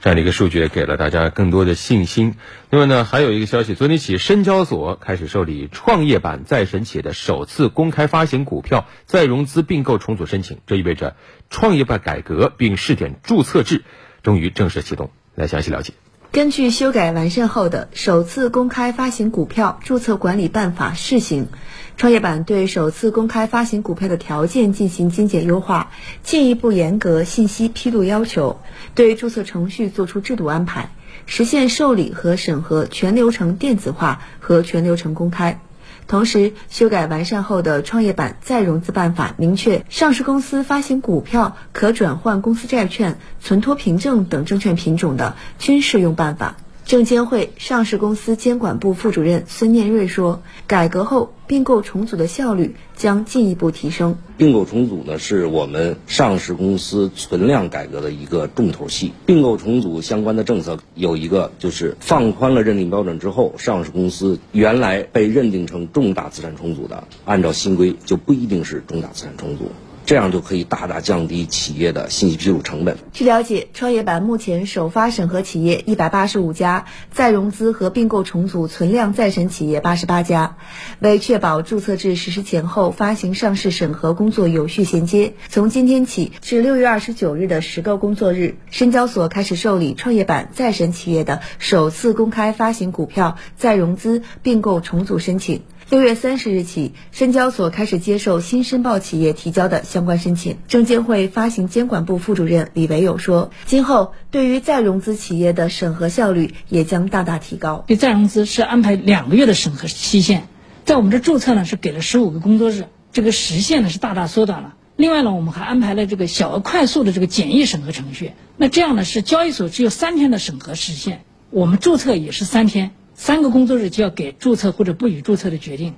这样的一个数据，也给了大家更多的信心。另外呢，还有一个消息，昨天起，深交所开始受理创业板再审企业的首次公开发行股票再融资并购重组申请，这意味着创业板改革并试点注册制终于正式启动。来详细了解。根据修改完善后的《首次公开发行股票注册管理办法（试行）》，创业板对首次公开发行股票的条件进行精简优化，进一步严格信息披露要求，对注册程序作出制度安排，实现受理和审核全流程电子化和全流程公开。同时，修改完善后的创业板再融资办法明确，上市公司发行股票可转换公司债券、存托凭证等证券品种的，均适用办法。证监会上市公司监管部副主任孙念瑞说：“改革后，并购重组的效率将进一步提升。并购重组呢，是我们上市公司存量改革的一个重头戏。并购重组相关的政策有一个，就是放宽了认定标准之后，上市公司原来被认定成重大资产重组的，按照新规就不一定是重大资产重组。”这样就可以大大降低企业的信息披露成本。据了解，创业板目前首发审核企业一百八十五家，再融资和并购重组存量再审企业八十八家。为确保注册制实施前后发行上市审核工作有序衔接，从今天起至六月二十九日的十个工作日，深交所开始受理创业板再审企业的首次公开发行股票再融资并购重组申请。六月三十日起，深交所开始接受新申报企业提交的相关申请。证监会发行监管部副主任李维友说：“今后对于再融资企业的审核效率也将大大提高。对再融资是安排两个月的审核期限，在我们这注册呢是给了十五个工作日，这个时限呢是大大缩短了。另外呢，我们还安排了这个小额快速的这个简易审核程序。那这样呢是交易所只有三天的审核时限，我们注册也是三天。”三个工作日就要给注册或者不予注册的决定。